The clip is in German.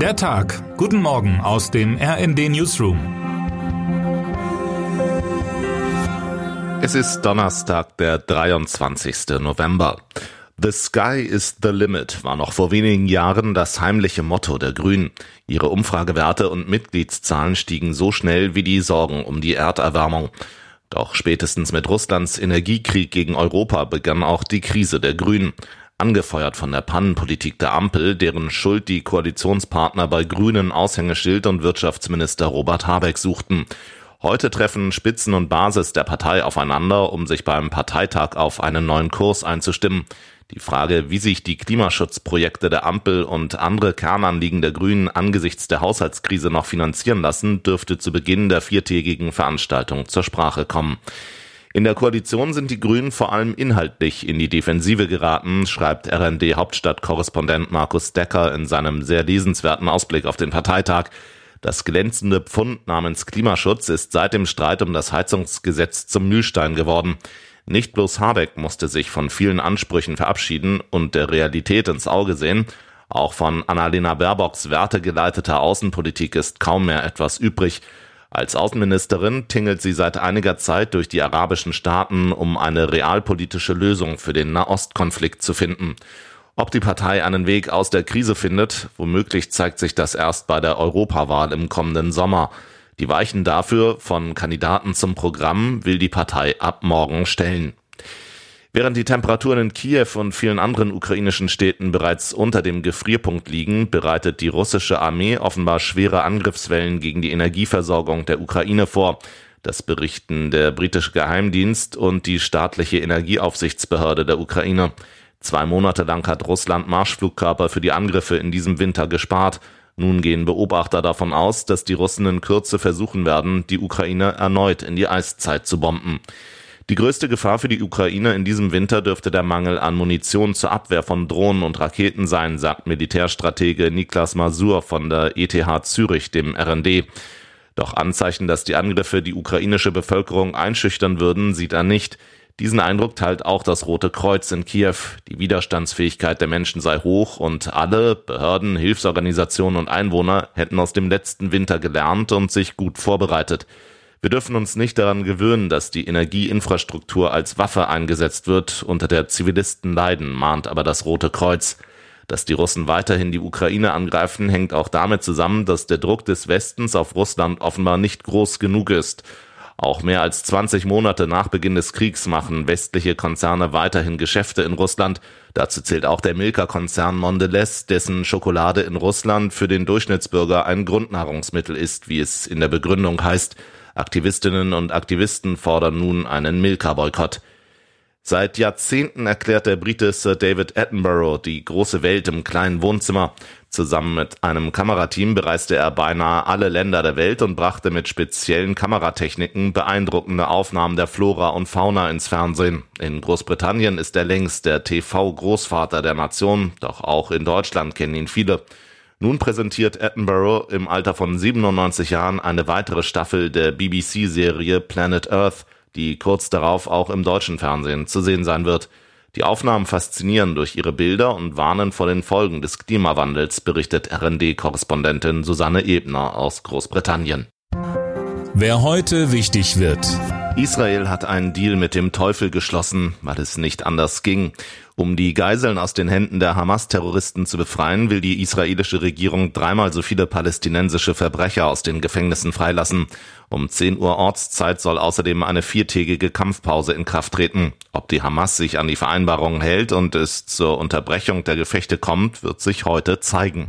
Der Tag. Guten Morgen aus dem RND Newsroom. Es ist Donnerstag, der 23. November. The Sky is the Limit war noch vor wenigen Jahren das heimliche Motto der Grünen. Ihre Umfragewerte und Mitgliedszahlen stiegen so schnell wie die Sorgen um die Erderwärmung. Doch spätestens mit Russlands Energiekrieg gegen Europa begann auch die Krise der Grünen. Angefeuert von der Pannenpolitik der Ampel, deren Schuld die Koalitionspartner bei Grünen Aushängeschild und Wirtschaftsminister Robert Habeck suchten. Heute treffen Spitzen und Basis der Partei aufeinander, um sich beim Parteitag auf einen neuen Kurs einzustimmen. Die Frage, wie sich die Klimaschutzprojekte der Ampel und andere Kernanliegen der Grünen angesichts der Haushaltskrise noch finanzieren lassen, dürfte zu Beginn der viertägigen Veranstaltung zur Sprache kommen. In der Koalition sind die Grünen vor allem inhaltlich in die Defensive geraten, schreibt RND Hauptstadtkorrespondent Markus Decker in seinem sehr lesenswerten Ausblick auf den Parteitag. Das glänzende Pfund namens Klimaschutz ist seit dem Streit um das Heizungsgesetz zum Mühlstein geworden. Nicht bloß Habeck musste sich von vielen Ansprüchen verabschieden und der Realität ins Auge sehen, auch von Annalena Baerbocks wertegeleiteter Außenpolitik ist kaum mehr etwas übrig. Als Außenministerin tingelt sie seit einiger Zeit durch die arabischen Staaten, um eine realpolitische Lösung für den Nahostkonflikt zu finden. Ob die Partei einen Weg aus der Krise findet, womöglich zeigt sich das erst bei der Europawahl im kommenden Sommer. Die Weichen dafür von Kandidaten zum Programm will die Partei ab morgen stellen. Während die Temperaturen in Kiew und vielen anderen ukrainischen Städten bereits unter dem Gefrierpunkt liegen, bereitet die russische Armee offenbar schwere Angriffswellen gegen die Energieversorgung der Ukraine vor. Das berichten der britische Geheimdienst und die staatliche Energieaufsichtsbehörde der Ukraine. Zwei Monate lang hat Russland Marschflugkörper für die Angriffe in diesem Winter gespart. Nun gehen Beobachter davon aus, dass die Russen in Kürze versuchen werden, die Ukraine erneut in die Eiszeit zu bomben. Die größte Gefahr für die Ukraine in diesem Winter dürfte der Mangel an Munition zur Abwehr von Drohnen und Raketen sein, sagt Militärstratege Niklas Masur von der ETH Zürich dem RND. Doch Anzeichen, dass die Angriffe die ukrainische Bevölkerung einschüchtern würden, sieht er nicht. Diesen Eindruck teilt auch das Rote Kreuz in Kiew. Die Widerstandsfähigkeit der Menschen sei hoch und alle Behörden, Hilfsorganisationen und Einwohner hätten aus dem letzten Winter gelernt und sich gut vorbereitet. Wir dürfen uns nicht daran gewöhnen, dass die Energieinfrastruktur als Waffe eingesetzt wird, unter der Zivilisten leiden, mahnt aber das Rote Kreuz. Dass die Russen weiterhin die Ukraine angreifen, hängt auch damit zusammen, dass der Druck des Westens auf Russland offenbar nicht groß genug ist. Auch mehr als 20 Monate nach Beginn des Kriegs machen westliche Konzerne weiterhin Geschäfte in Russland. Dazu zählt auch der Milka-Konzern Mondelez, dessen Schokolade in Russland für den Durchschnittsbürger ein Grundnahrungsmittel ist, wie es in der Begründung heißt. Aktivistinnen und Aktivisten fordern nun einen Milka-Boykott. Seit Jahrzehnten erklärt der Brite Sir David Attenborough die große Welt im kleinen Wohnzimmer. Zusammen mit einem Kamerateam bereiste er beinahe alle Länder der Welt und brachte mit speziellen Kameratechniken beeindruckende Aufnahmen der Flora und Fauna ins Fernsehen. In Großbritannien ist er längst der TV-Großvater der Nation, doch auch in Deutschland kennen ihn viele. Nun präsentiert Attenborough im Alter von 97 Jahren eine weitere Staffel der BBC-Serie Planet Earth, die kurz darauf auch im deutschen Fernsehen zu sehen sein wird. Die Aufnahmen faszinieren durch ihre Bilder und warnen vor den Folgen des Klimawandels, berichtet RND-Korrespondentin Susanne Ebner aus Großbritannien. Wer heute wichtig wird. Israel hat einen Deal mit dem Teufel geschlossen, weil es nicht anders ging. Um die Geiseln aus den Händen der Hamas-Terroristen zu befreien, will die israelische Regierung dreimal so viele palästinensische Verbrecher aus den Gefängnissen freilassen. Um 10 Uhr Ortszeit soll außerdem eine viertägige Kampfpause in Kraft treten. Ob die Hamas sich an die Vereinbarung hält und es zur Unterbrechung der Gefechte kommt, wird sich heute zeigen.